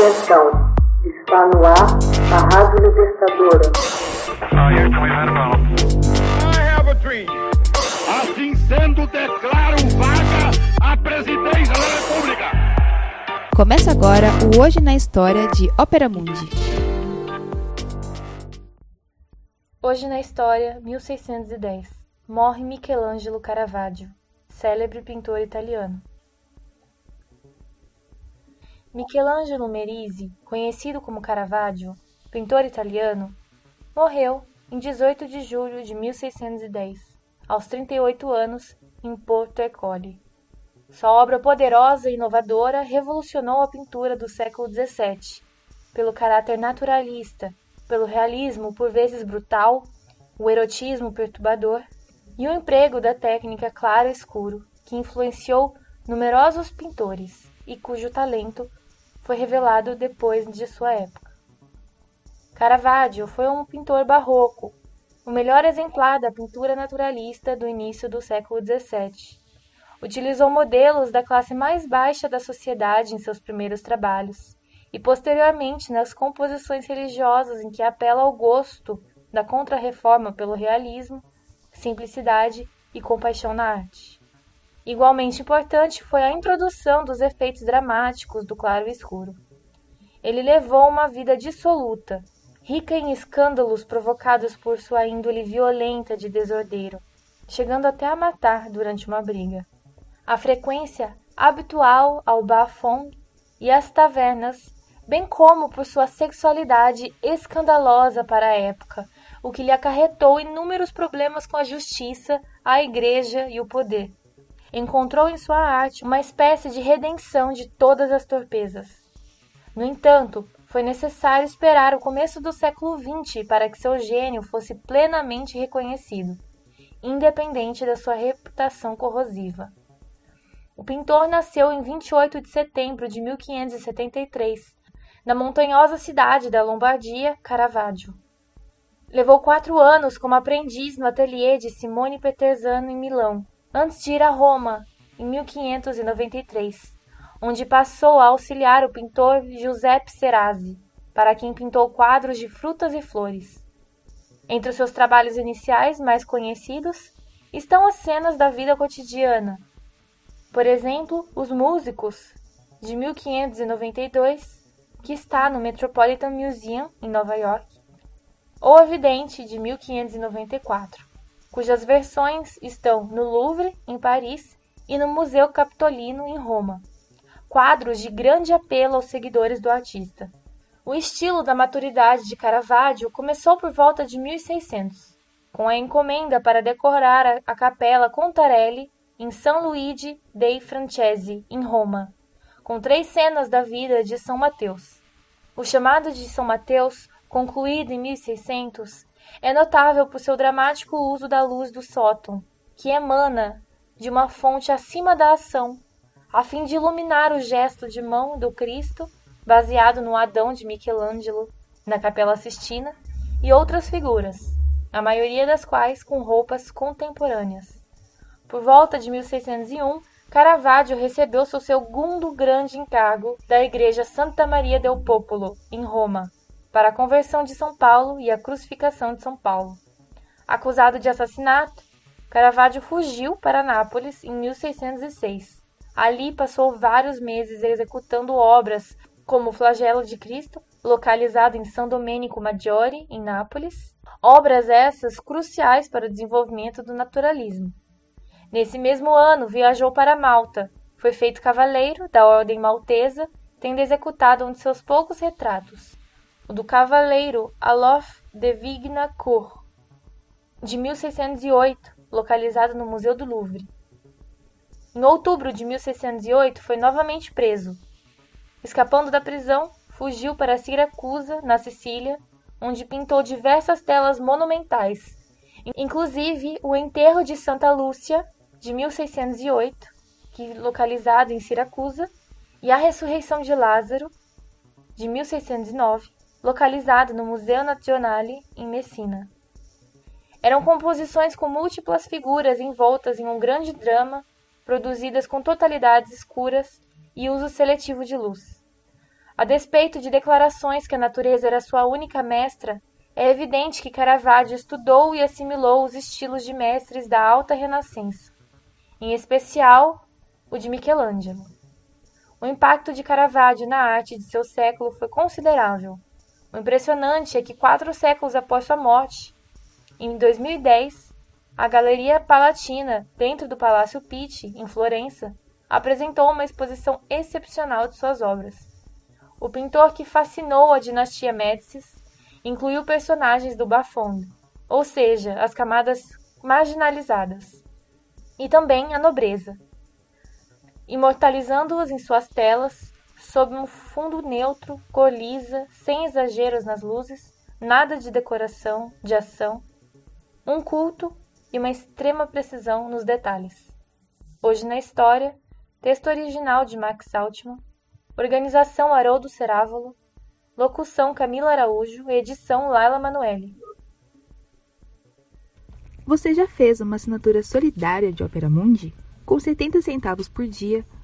Atenção, está no ar a Rádio Libertadora. Assim sendo, declaro vaga a presidência da República. Começa agora o Hoje na História de Ópera Mundi. Hoje na História, 1610. Morre Michelangelo Caravaggio, célebre pintor italiano. Michelangelo Merisi, conhecido como Caravaggio, pintor italiano, morreu em 18 de julho de 1610, aos 38 anos, em Porto Ercole. Sua obra poderosa e inovadora revolucionou a pintura do século XVII, pelo caráter naturalista, pelo realismo por vezes brutal, o erotismo perturbador e o emprego da técnica claro-escuro, que influenciou numerosos pintores e cujo talento foi revelado depois de sua época. Caravaggio foi um pintor barroco, o melhor exemplar da pintura naturalista do início do século XVII. Utilizou modelos da classe mais baixa da sociedade em seus primeiros trabalhos e posteriormente nas composições religiosas em que apela ao gosto da contrarreforma pelo realismo, simplicidade e compaixão na arte. Igualmente importante foi a introdução dos efeitos dramáticos do claro e escuro. Ele levou uma vida dissoluta, rica em escândalos provocados por sua índole violenta de desordeiro, chegando até a matar durante uma briga. A frequência habitual ao bas-fond e às tavernas, bem como por sua sexualidade escandalosa para a época, o que lhe acarretou inúmeros problemas com a justiça, a igreja e o poder encontrou em sua arte uma espécie de redenção de todas as torpezas. No entanto, foi necessário esperar o começo do século XX para que seu gênio fosse plenamente reconhecido, independente da sua reputação corrosiva. O pintor nasceu em 28 de setembro de 1573, na montanhosa cidade da Lombardia, Caravaggio. Levou quatro anos como aprendiz no ateliê de Simone Peterzano em Milão, antes de ir a Roma, em 1593, onde passou a auxiliar o pintor Giuseppe Serasi, para quem pintou quadros de frutas e flores. Entre os seus trabalhos iniciais mais conhecidos estão as cenas da vida cotidiana. Por exemplo, Os Músicos, de 1592, que está no Metropolitan Museum, em Nova York, ou A Vidente, de 1594 cujas versões estão no Louvre, em Paris, e no Museu Capitolino, em Roma. Quadros de grande apelo aos seguidores do artista. O estilo da maturidade de Caravaggio começou por volta de 1600, com a encomenda para decorar a Capela Contarelli em São Luigi dei Francesi, em Roma, com três cenas da vida de São Mateus. O chamado de São Mateus, concluído em 1600, é notável por seu dramático uso da luz do sótão, que emana de uma fonte acima da ação, a fim de iluminar o gesto de mão do Cristo, baseado no Adão de Michelangelo na Capela Sistina, e outras figuras, a maioria das quais com roupas contemporâneas. Por volta de 1601, Caravaggio recebeu seu segundo grande encargo da Igreja Santa Maria del Popolo, em Roma, para a conversão de São Paulo e a crucificação de São Paulo. Acusado de assassinato, Caravaggio fugiu para Nápoles em 1606. Ali passou vários meses executando obras como o Flagelo de Cristo, localizado em São Domenico Maggiore, em Nápoles, obras essas cruciais para o desenvolvimento do naturalismo. Nesse mesmo ano, viajou para Malta, foi feito cavaleiro da Ordem Maltesa, tendo executado um de seus poucos retratos, do cavaleiro Alof de Vignacourt, de 1608, localizado no Museu do Louvre. Em outubro de 1608, foi novamente preso. Escapando da prisão, fugiu para Siracusa, na Sicília, onde pintou diversas telas monumentais, inclusive o enterro de Santa Lúcia, de 1608, que localizado em Siracusa, e a ressurreição de Lázaro, de 1609, localizado no Museu Nazionale, em Messina. Eram composições com múltiplas figuras envoltas em um grande drama, produzidas com totalidades escuras e uso seletivo de luz. A despeito de declarações que a natureza era sua única mestra, é evidente que Caravaggio estudou e assimilou os estilos de mestres da alta renascença, em especial o de Michelangelo. O impacto de Caravaggio na arte de seu século foi considerável. O impressionante é que quatro séculos após sua morte, em 2010, a Galeria Palatina, dentro do Palácio Pitti, em Florença, apresentou uma exposição excepcional de suas obras. O pintor que fascinou a dinastia Médicis incluiu personagens do bas-fond, ou seja, as camadas marginalizadas, e também a nobreza, imortalizando-os em suas telas, sob um fundo neutro, cor lisa, sem exageros nas luzes, nada de decoração, de ação, um culto e uma extrema precisão nos detalhes. Hoje na História, texto original de Max Altman, organização Haroldo Cerávolo, locução Camila Araújo, edição Laila Manoeli. Você já fez uma assinatura solidária de Opera Mundi? Com 70 centavos por dia,